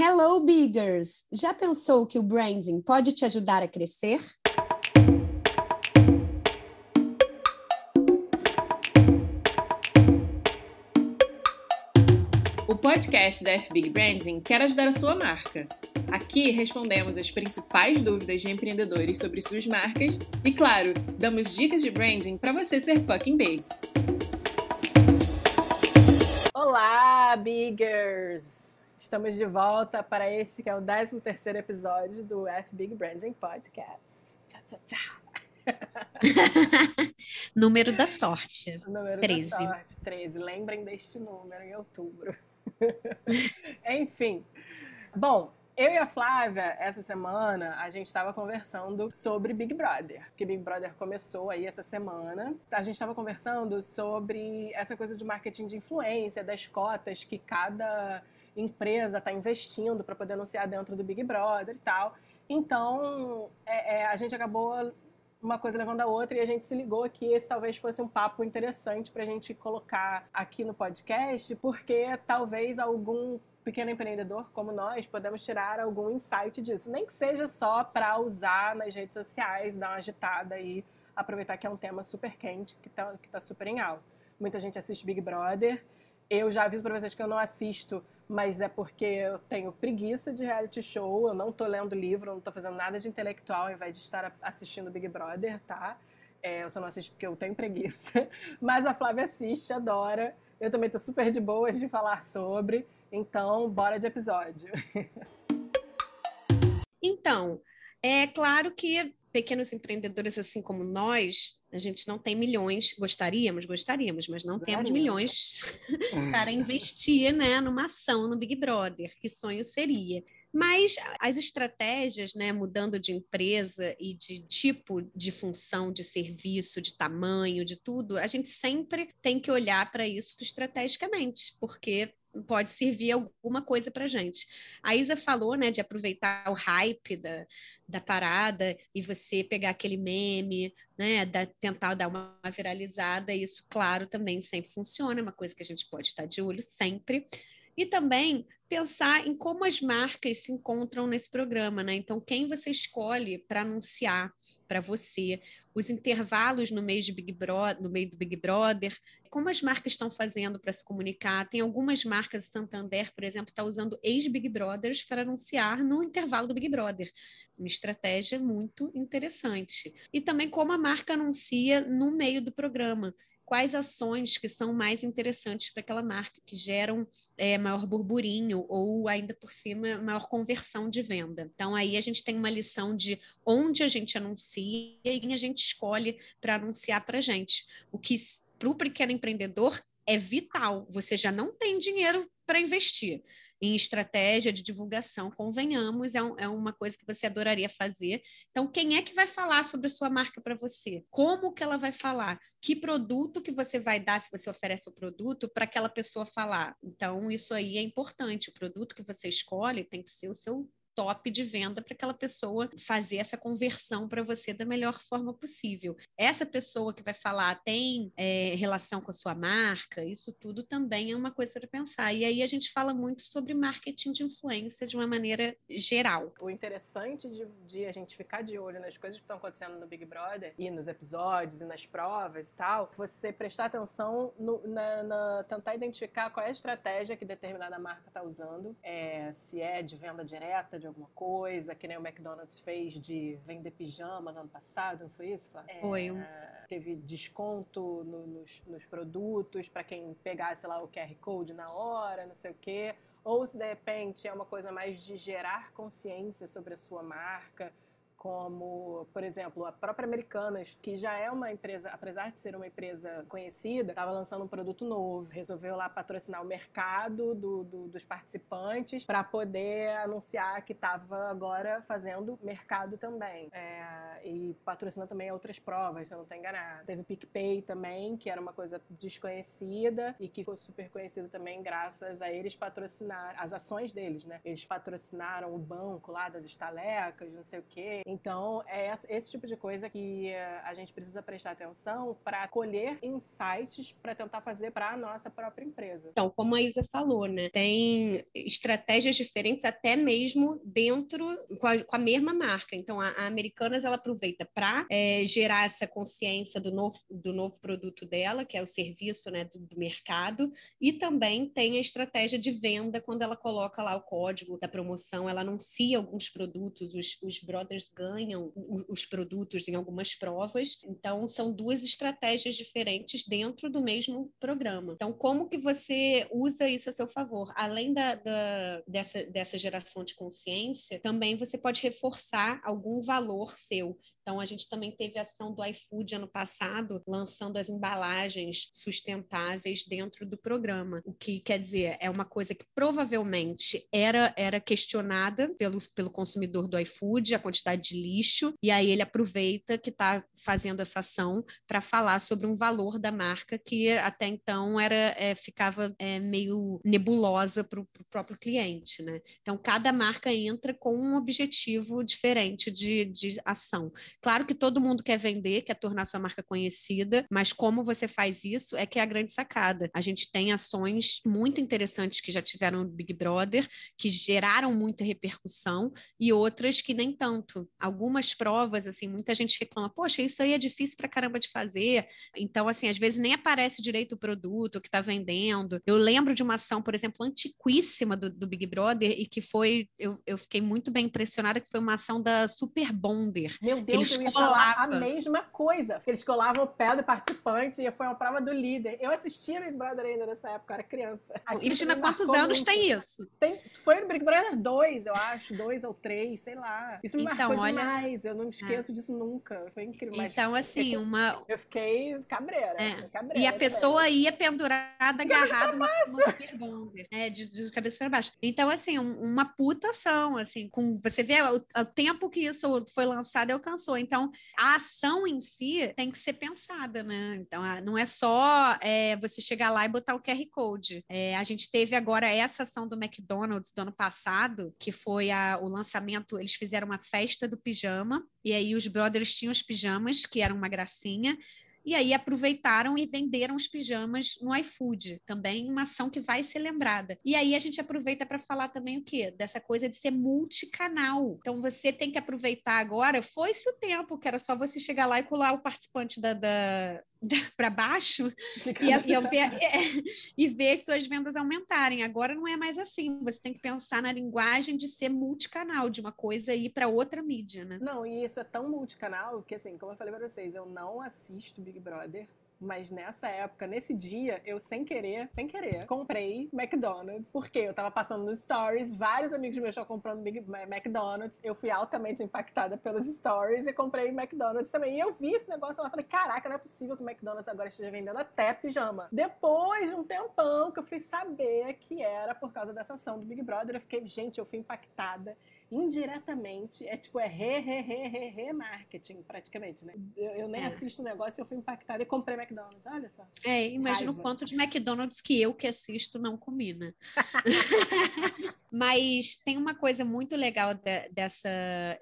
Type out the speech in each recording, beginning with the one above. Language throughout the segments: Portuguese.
Hello, Biggers! Já pensou que o branding pode te ajudar a crescer? O podcast da FBig Branding quer ajudar a sua marca. Aqui respondemos as principais dúvidas de empreendedores sobre suas marcas e, claro, damos dicas de branding para você ser fucking big. Olá, Biggers! Estamos de volta para este que é o 13 terceiro episódio do F Big Branding Podcast. Tchá, tchá, tchá. número da sorte. Número 13. da sorte, 13. Lembrem deste número em outubro. Enfim. Bom, eu e a Flávia, essa semana, a gente estava conversando sobre Big Brother, porque Big Brother começou aí essa semana. A gente estava conversando sobre essa coisa de marketing de influência, das cotas que cada empresa está investindo para poder anunciar dentro do Big Brother e tal. Então, é, é, a gente acabou uma coisa levando a outra e a gente se ligou que esse talvez fosse um papo interessante para a gente colocar aqui no podcast, porque talvez algum pequeno empreendedor como nós podemos tirar algum insight disso, nem que seja só para usar nas redes sociais, dar uma agitada e aproveitar que é um tema super quente, que está que tá super em alta. Muita gente assiste Big Brother. Eu já aviso para vocês que eu não assisto mas é porque eu tenho preguiça de reality show, eu não tô lendo livro, não tô fazendo nada de intelectual ao invés de estar assistindo Big Brother, tá? É, eu só não assisto porque eu tenho preguiça. Mas a Flávia assiste, adora. Eu também tô super de boas de falar sobre. Então, bora de episódio. Então, é claro que pequenos empreendedores assim como nós, a gente não tem milhões, gostaríamos, gostaríamos, mas não temos milhões para investir né, numa ação no Big Brother. Que sonho seria? Mas as estratégias, né, mudando de empresa e de tipo de função, de serviço, de tamanho, de tudo, a gente sempre tem que olhar para isso estrategicamente, porque pode servir alguma coisa para gente. A Isa falou, né, de aproveitar o hype da, da parada e você pegar aquele meme, né, da, tentar dar uma viralizada. Isso, claro, também sempre funciona, é uma coisa que a gente pode estar de olho sempre. E também pensar em como as marcas se encontram nesse programa, né? Então, quem você escolhe para anunciar para você, os intervalos no meio de Big Brother, no meio do Big Brother, como as marcas estão fazendo para se comunicar. Tem algumas marcas, Santander, por exemplo, está usando ex-Big Brothers para anunciar no intervalo do Big Brother. Uma estratégia muito interessante. E também como a marca anuncia no meio do programa quais ações que são mais interessantes para aquela marca, que geram é, maior burburinho ou ainda por cima maior conversão de venda. Então aí a gente tem uma lição de onde a gente anuncia e quem a gente escolhe para anunciar para a gente. O que para o pequeno empreendedor é vital. Você já não tem dinheiro para investir em estratégia de divulgação, convenhamos, é, um, é, uma coisa que você adoraria fazer. Então, quem é que vai falar sobre a sua marca para você? Como que ela vai falar? Que produto que você vai dar se você oferece o produto para aquela pessoa falar? Então, isso aí é importante. O produto que você escolhe tem que ser o seu top de venda para aquela pessoa fazer essa conversão para você da melhor forma possível. Essa pessoa que vai falar tem é, relação com a sua marca, isso tudo também é uma coisa para pensar. E aí a gente fala muito sobre marketing de influência de uma maneira geral. O interessante de, de a gente ficar de olho nas coisas que estão acontecendo no Big Brother e nos episódios e nas provas e tal, você prestar atenção no, na, na, tentar identificar qual é a estratégia que determinada marca está usando, é, se é de venda direta, de alguma coisa, que nem o McDonald's fez de vender pijama no ano passado, não foi isso, Flávia? Foi. É, teve desconto no, nos, nos produtos para quem pegasse lá o QR Code na hora, não sei o quê. Ou se de repente é uma coisa mais de gerar consciência sobre a sua marca, como, por exemplo, a própria Americanas, que já é uma empresa, apesar de ser uma empresa conhecida, estava lançando um produto novo, resolveu lá patrocinar o mercado do, do, dos participantes para poder anunciar que estava agora fazendo mercado também. É, e patrocina também outras provas, se eu não estou enganado. Teve o PicPay também, que era uma coisa desconhecida e que ficou super conhecido também graças a eles patrocinar as ações deles, né? Eles patrocinaram o banco lá das estalecas, não sei o quê Então, é esse tipo de coisa que eh, a gente precisa prestar atenção para colher insights para tentar fazer para a nossa própria empresa. Então, como a Isa falou, né? Tem estratégias diferentes até mesmo dentro com a, com a mesma marca. Então, a, a Americanas ela aproveita para é, gerar essa consciência do novo, do novo produto dela, que é o serviço né, do, do mercado, e também tem a estratégia de venda quando ela coloca lá o código da promoção, ela anuncia alguns produtos, os, os brothers ganham os, os produtos em algumas provas. Então, são duas estratégias diferentes dentro do mesmo programa. Então, como que você usa isso a seu favor? Além da, da, dessa, dessa geração de consciência, também você pode reforçar algum valor seu. Então, a gente também teve a ação do iFood ano passado, lançando as embalagens sustentáveis dentro do programa. O que quer dizer, é uma coisa que provavelmente era, era questionada pelo, pelo consumidor do iFood, a quantidade de lixo, e aí ele aproveita que está fazendo essa ação para falar sobre um valor da marca que até então era é, ficava é, meio nebulosa para o próprio cliente. Né? Então, cada marca entra com um objetivo diferente de, de ação. Claro que todo mundo quer vender, quer tornar sua marca conhecida, mas como você faz isso é que é a grande sacada. A gente tem ações muito interessantes que já tiveram no Big Brother, que geraram muita repercussão, e outras que nem tanto. Algumas provas, assim, muita gente reclama, poxa, isso aí é difícil pra caramba de fazer. Então, assim, às vezes nem aparece direito o produto que está vendendo. Eu lembro de uma ação, por exemplo, antiquíssima do, do Big Brother e que foi, eu, eu fiquei muito bem impressionada, que foi uma ação da Super Bonder. Meu Deus, eles eu ia falar a mesma coisa. Porque eles colavam o pé do participante e foi uma prova do líder. Eu assistia Big Brother ainda nessa época, era criança. Cristina, quantos anos muito. tem isso? Tem, foi no Big Brother 2, eu acho, dois ou três, sei lá. Isso me então, marcou olha... demais. Eu não me esqueço é. disso nunca. Foi incrível. Então, assim, eu uma. Eu fiquei cabreira. É. cabreira e a pessoa ia pendurada, agarrada no é, de, de cabeça para baixo. Então, assim, um, uma puta ação, assim, com você vê o, o tempo que isso foi lançado alcançou. Então, a ação em si tem que ser pensada, né? Então, não é só é, você chegar lá e botar o QR Code. É, a gente teve agora essa ação do McDonald's do ano passado, que foi a, o lançamento, eles fizeram uma festa do pijama, e aí os brothers tinham os pijamas, que eram uma gracinha, e aí aproveitaram e venderam os pijamas no iFood, também uma ação que vai ser lembrada. E aí a gente aproveita para falar também o quê? Dessa coisa de ser multicanal. Então você tem que aproveitar agora, foi-se o tempo que era só você chegar lá e colar o participante da, da para baixo e, e, ver, é, e ver suas vendas aumentarem. Agora não é mais assim. Você tem que pensar na linguagem de ser multicanal, de uma coisa ir para outra mídia, né? Não, e isso é tão multicanal que, assim, como eu falei para vocês, eu não assisto Big Brother mas nessa época, nesse dia, eu sem querer, sem querer, comprei McDonald's, porque eu tava passando nos stories, vários amigos meus estavam comprando Big McDonald's, eu fui altamente impactada pelos stories e comprei McDonald's também. E eu vi esse negócio lá, falei, caraca, não é possível que o McDonald's agora esteja vendendo até pijama. Depois de um tempão que eu fui saber que era por causa dessa ação do Big Brother, eu fiquei, gente, eu fui impactada indiretamente, é tipo, é re, re, re, re, re marketing, praticamente, né? Eu, eu nem é. assisto o negócio e eu fui impactada e comprei McDonald's, olha só. É, imagina o quanto de McDonald's que eu que assisto não comi, né? Mas tem uma coisa muito legal de, dessa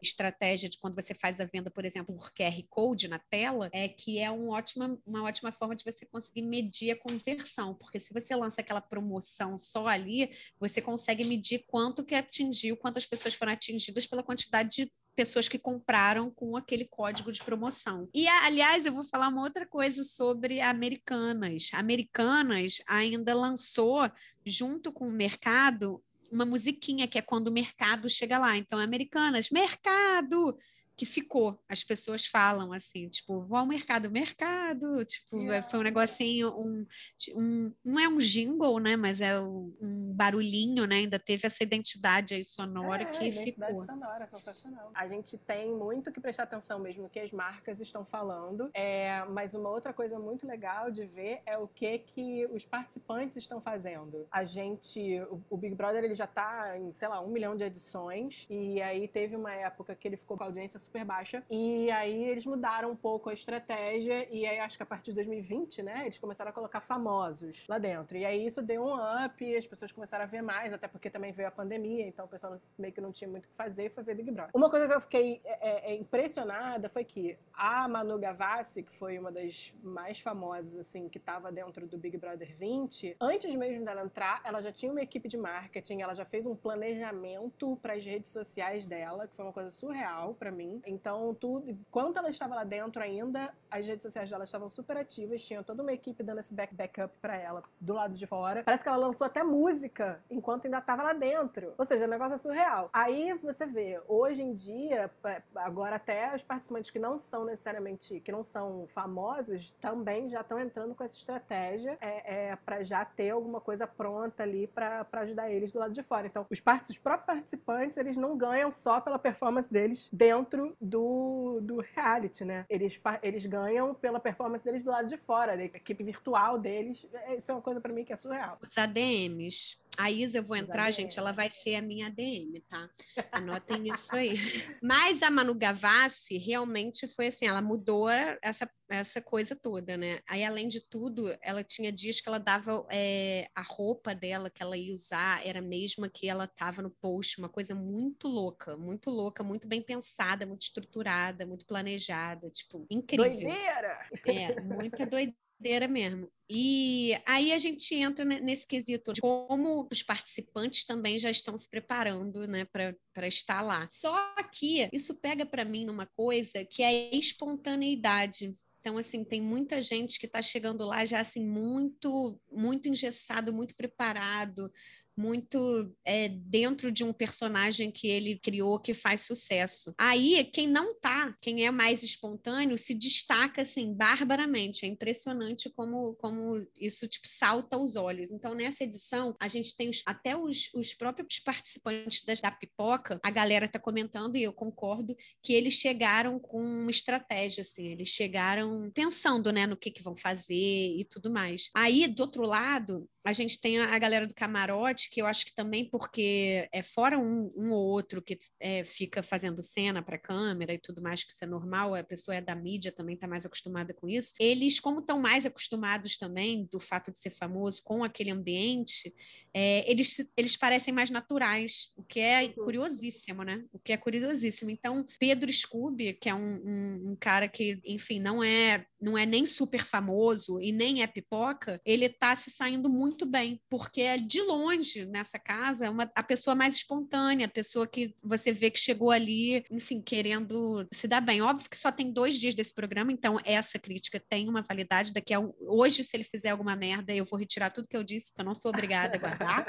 estratégia de quando você faz a venda, por exemplo, por QR Code na tela, é que é um ótima, uma ótima forma de você conseguir medir a conversão, porque se você lança aquela promoção só ali, você consegue medir quanto que atingiu, quantas pessoas foram atingidas pela quantidade de pessoas que compraram com aquele código de promoção. E, aliás, eu vou falar uma outra coisa sobre Americanas. Americanas ainda lançou, junto com o mercado, uma musiquinha que é quando o mercado chega lá. Então, Americanas, mercado! Que ficou. As pessoas falam assim, tipo, vou ao mercado, mercado, tipo, yeah. foi um negocinho, um, um, não é um jingle, né, mas é um barulhinho, né, ainda teve essa identidade aí sonora é, que identidade ficou. sonora, sensacional. A gente tem muito que prestar atenção mesmo no que as marcas estão falando, é, mas uma outra coisa muito legal de ver é o que que os participantes estão fazendo. A gente, o, o Big Brother, ele já tá em, sei lá, um milhão de edições, e aí teve uma época que ele ficou com a audiência super baixa. E aí eles mudaram um pouco a estratégia e aí acho que a partir de 2020, né, eles começaram a colocar famosos lá dentro. E aí isso deu um up, as pessoas começaram a ver mais, até porque também veio a pandemia, então o pessoal meio que não tinha muito o que fazer e foi ver Big Brother. Uma coisa que eu fiquei é, é, é impressionada foi que a Manu Gavassi, que foi uma das mais famosas, assim, que estava dentro do Big Brother 20, antes mesmo dela entrar, ela já tinha uma equipe de marketing, ela já fez um planejamento para as redes sociais dela, que foi uma coisa surreal para mim. Então, tudo, enquanto ela estava lá dentro ainda, as redes sociais dela estavam super ativas, tinha toda uma equipe dando esse back backup para ela do lado de fora. Parece que ela lançou até música enquanto ainda estava lá dentro. Ou seja, o negócio é surreal. Aí você vê, hoje em dia, agora até os participantes que não são necessariamente, que não são famosos, também já estão entrando com essa estratégia é, é para já ter alguma coisa pronta ali para ajudar eles do lado de fora. Então, os, part os próprios participantes, eles não ganham só pela performance deles dentro do, do reality, né? Eles, eles ganham pela performance deles do lado de fora, a equipe virtual deles. É, isso é uma coisa para mim que é surreal. Os ADMs. A Isa, eu vou entrar, gente, ela vai ser a minha ADM, tá? Anotem isso aí. Mas a Manu Gavassi realmente foi assim, ela mudou essa, essa coisa toda, né? Aí, além de tudo, ela tinha dias que ela dava é, a roupa dela que ela ia usar, era a mesma que ela tava no post, uma coisa muito louca, muito louca, muito bem pensada, muito estruturada, muito planejada, tipo, incrível. Doideira! É, muita doideira doideira mesmo. E aí a gente entra nesse quesito de como os participantes também já estão se preparando né, para estar lá. Só que isso pega para mim numa coisa que é espontaneidade. Então, assim, tem muita gente que está chegando lá já assim muito, muito engessado, muito preparado, muito é, dentro de um personagem que ele criou que faz sucesso. Aí, quem não tá, quem é mais espontâneo, se destaca assim barbaramente. É impressionante como, como isso tipo salta aos olhos. Então, nessa edição, a gente tem os, até os, os próprios participantes das, da pipoca, a galera tá comentando, e eu concordo, que eles chegaram com uma estratégia, assim, eles chegaram pensando né, no que, que vão fazer e tudo mais. Aí, do outro lado, a gente tem a galera do camarote, que eu acho que também porque é fora um, um ou outro que é, fica fazendo cena para câmera e tudo mais, que isso é normal, a pessoa é da mídia também está mais acostumada com isso. Eles, como estão mais acostumados também do fato de ser famoso com aquele ambiente, é, eles, eles parecem mais naturais, o que é uhum. curiosíssimo, né? O que é curiosíssimo. Então, Pedro Scooby, que é um, um, um cara que, enfim, não é não é nem super famoso e nem é pipoca, ele está se saindo muito bem, porque é de longe nessa casa uma, a pessoa mais espontânea, a pessoa que você vê que chegou ali, enfim, querendo se dar bem. Óbvio que só tem dois dias desse programa, então essa crítica tem uma validade. Daqui a um, hoje, se ele fizer alguma merda, eu vou retirar tudo que eu disse, porque eu não sou obrigada a guardar.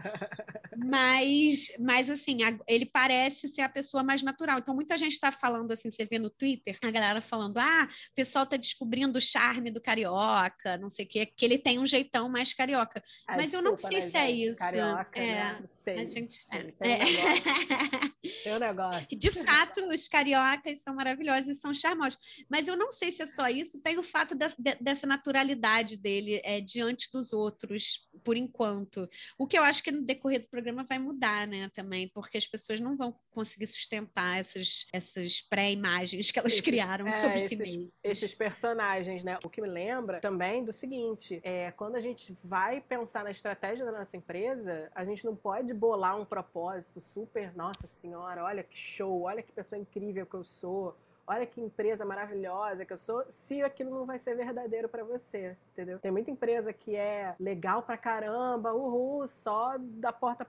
mas, mas assim, a, ele parece ser a pessoa mais natural. Então, muita gente está falando assim, você vê no Twitter, a galera falando: ah, o pessoal está descobrindo o charme do carioca, não sei o quê, que ele tem um jeitão mais carioca. Ah, mas desculpa, eu não sei né, se é gente? é isso. Carioca, é, né? Sei. A gente Sim, tem, é. um tem um negócio. De fato, os cariocas são maravilhosos e são charmosos. Mas eu não sei se é só isso, tem o fato de, dessa naturalidade dele é, diante dos outros, por enquanto. O que eu acho que no decorrer do programa vai mudar, né, também, porque as pessoas não vão conseguir sustentar essas, essas pré-imagens que elas esses, criaram é, sobre esses, si mesmas. Esses personagens, né? O que me lembra também do seguinte: é, quando a gente vai pensar na estratégia da nossa empresa, a gente não pode bolar um propósito super, nossa senhora, olha que show, olha que pessoa incrível que eu sou olha que empresa maravilhosa que eu sou, se aquilo não vai ser verdadeiro para você, entendeu? Tem muita empresa que é legal pra caramba, uhul, só da porta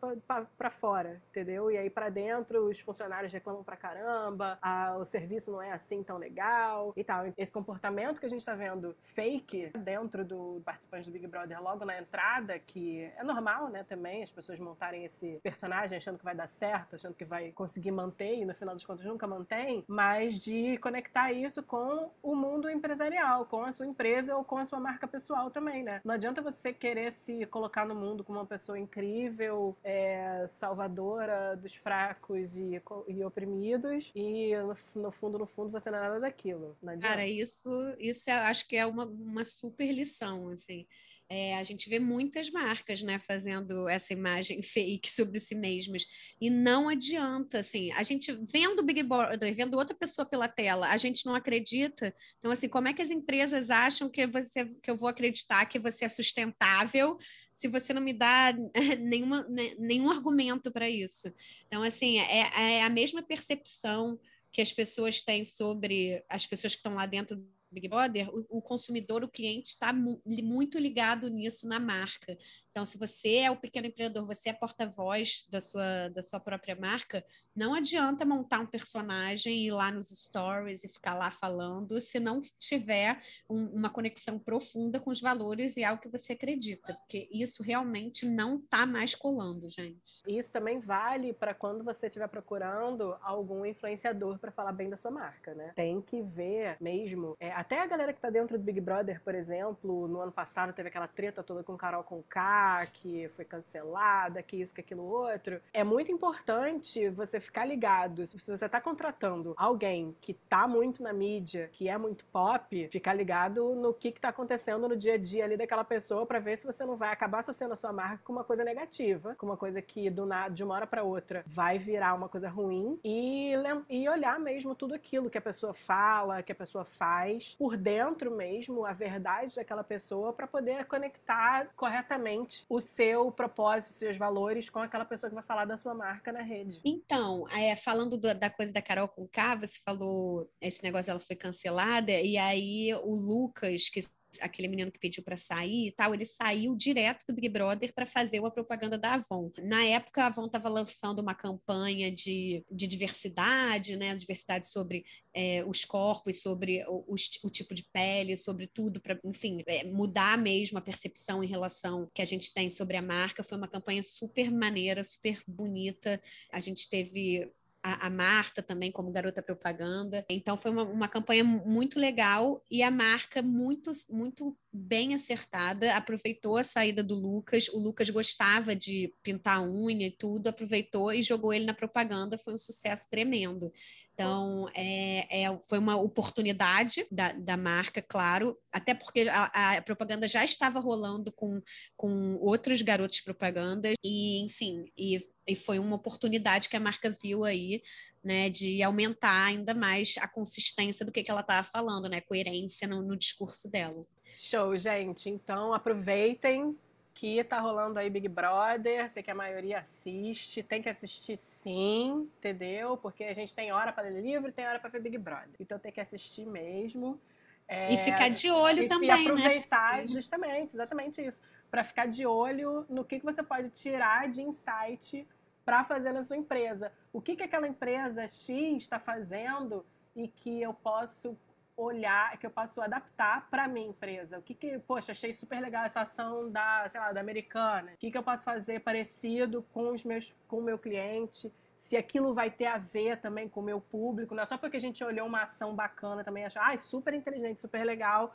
para fora, entendeu? E aí para dentro os funcionários reclamam pra caramba, a, o serviço não é assim tão legal e tal. Esse comportamento que a gente tá vendo fake dentro do participante do Big Brother logo na entrada, que é normal, né, também, as pessoas montarem esse personagem achando que vai dar certo, achando que vai conseguir manter e no final dos contos nunca mantém, mas de conectar isso com o mundo empresarial, com a sua empresa ou com a sua marca pessoal também, né? Não adianta você querer se colocar no mundo como uma pessoa incrível, é, salvadora dos fracos e, e oprimidos e no, fundo, no fundo, você não é nada daquilo. Cara, isso, isso é, acho que é uma, uma super lição, assim. É, a gente vê muitas marcas, né, fazendo essa imagem fake sobre si mesmas e não adianta, assim, a gente vendo o Big Brother, vendo outra pessoa pela tela, a gente não acredita. Então, assim, como é que as empresas acham que você, que eu vou acreditar que você é sustentável se você não me dá nenhuma, nenhum argumento para isso? Então, assim, é, é a mesma percepção que as pessoas têm sobre as pessoas que estão lá dentro Big Brother, o, o consumidor, o cliente está mu muito ligado nisso na marca. Então, se você é o pequeno empreendedor, você é porta-voz da sua, da sua própria marca, não adianta montar um personagem e ir lá nos stories e ficar lá falando se não tiver um, uma conexão profunda com os valores e algo que você acredita, porque isso realmente não está mais colando, gente. Isso também vale para quando você estiver procurando algum influenciador para falar bem da sua marca, né? Tem que ver mesmo é, até a galera que tá dentro do Big Brother, por exemplo, no ano passado teve aquela treta toda com Carol Conká, que foi cancelada, que isso, que aquilo outro. É muito importante você ficar ligado. Se você tá contratando alguém que tá muito na mídia, que é muito pop, ficar ligado no que que tá acontecendo no dia a dia ali daquela pessoa para ver se você não vai acabar associando a sua marca com uma coisa negativa, com uma coisa que do nada, de uma hora para outra, vai virar uma coisa ruim e, e olhar mesmo tudo aquilo que a pessoa fala, que a pessoa faz por dentro mesmo a verdade daquela pessoa para poder conectar corretamente o seu propósito, seus valores com aquela pessoa que vai falar da sua marca na rede. Então, é, falando do, da coisa da Carol com você falou esse negócio ela foi cancelada e aí o Lucas que aquele menino que pediu para sair e tal, ele saiu direto do Big Brother para fazer uma propaganda da Avon. Na época, a Avon estava lançando uma campanha de, de diversidade, né? Diversidade sobre é, os corpos, sobre o, o, o, tipo de pele, sobre tudo, para, enfim, é, mudar mesmo a percepção em relação que a gente tem sobre a marca. Foi uma campanha super maneira, super bonita. A gente teve a, a, Marta também como garota propaganda. Então foi uma, uma campanha muito legal e a marca muito, muito bem acertada, aproveitou a saída do Lucas. O Lucas gostava de pintar unha e tudo, aproveitou e jogou ele na propaganda. Foi um sucesso tremendo. Então, é, é, foi uma oportunidade da, da marca, claro, até porque a, a, propaganda já estava rolando com, com outros garotos propaganda, e, enfim, e, e foi uma oportunidade que a marca viu aí, né, de aumentar ainda mais a consistência do que, que ela estava falando, né, coerência no, no discurso dela. Show, gente. Então aproveitem que tá rolando aí Big Brother, sei que a maioria assiste, tem que assistir sim, entendeu? Porque a gente tem hora para ler livro, tem hora para ver Big Brother. Então tem que assistir mesmo. É, e ficar de olho e, também, né? aproveitar né? justamente, exatamente isso, para ficar de olho no que, que você pode tirar de insight para fazer na sua empresa. O que, que aquela empresa X está fazendo e que eu posso olhar, que eu posso adaptar para minha empresa. O que que, poxa, achei super legal essa ação da, sei lá, da americana. O que que eu posso fazer parecido com os meus com o meu cliente? Se aquilo vai ter a ver também com o meu público, não é só porque a gente olhou uma ação bacana também achar, ah, super inteligente, super legal,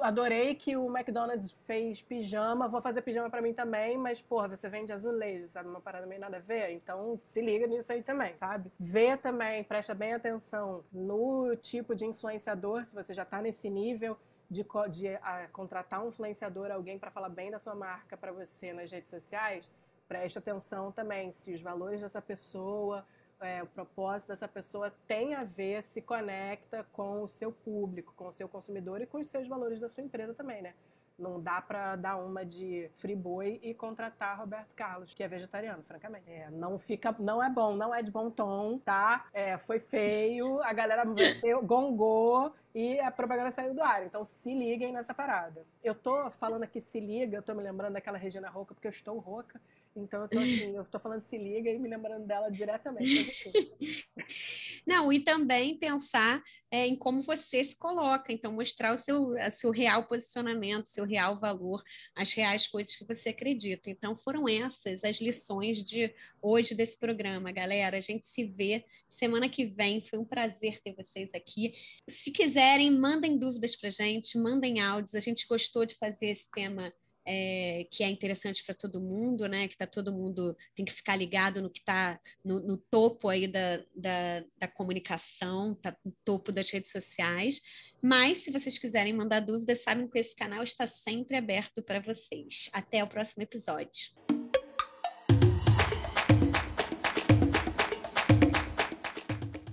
Adorei que o McDonald's fez pijama, vou fazer pijama para mim também, mas, porra, você vende azulejo, sabe? Uma parada meio nada a ver. Então, se liga nisso aí também, sabe? Vê também, presta bem atenção no tipo de influenciador, se você já tá nesse nível de, de a, contratar um influenciador, alguém para falar bem da sua marca para você nas redes sociais, preste atenção também se os valores dessa pessoa é, o propósito dessa pessoa tem a ver, se conecta com o seu público, com o seu consumidor e com os seus valores da sua empresa também, né? Não dá para dar uma de friboi e contratar Roberto Carlos, que é vegetariano, francamente. É, não fica, não é bom, não é de bom tom, tá? É, foi feio, a galera gongou e a propaganda saiu do ar. Então se liguem nessa parada. Eu tô falando aqui se liga, eu tô me lembrando daquela Regina Roca porque eu estou rouca. Então eu tô assim, eu tô falando se liga e me lembrando dela diretamente. Não, e também pensar é, em como você se coloca, então mostrar o seu, seu real posicionamento, seu real valor, as reais coisas que você acredita. Então foram essas as lições de hoje desse programa, galera. A gente se vê semana que vem. Foi um prazer ter vocês aqui. Se quiserem, mandem dúvidas pra gente, mandem áudios. A gente gostou de fazer esse tema é, que é interessante para todo mundo, né? Que tá todo mundo tem que ficar ligado no que está no, no, topo aí da, da, da comunicação, tá no topo das redes sociais. Mas se vocês quiserem mandar dúvidas, sabem que esse canal está sempre aberto para vocês. Até o próximo episódio.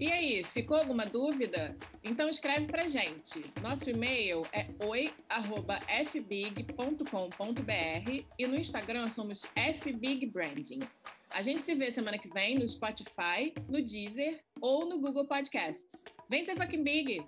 E aí, ficou alguma dúvida? Então escreve pra gente. Nosso e-mail é oi@fbig.com.br e no Instagram somos fbigbranding. A gente se vê semana que vem no Spotify, no Deezer ou no Google Podcasts. Vem ser fucking big!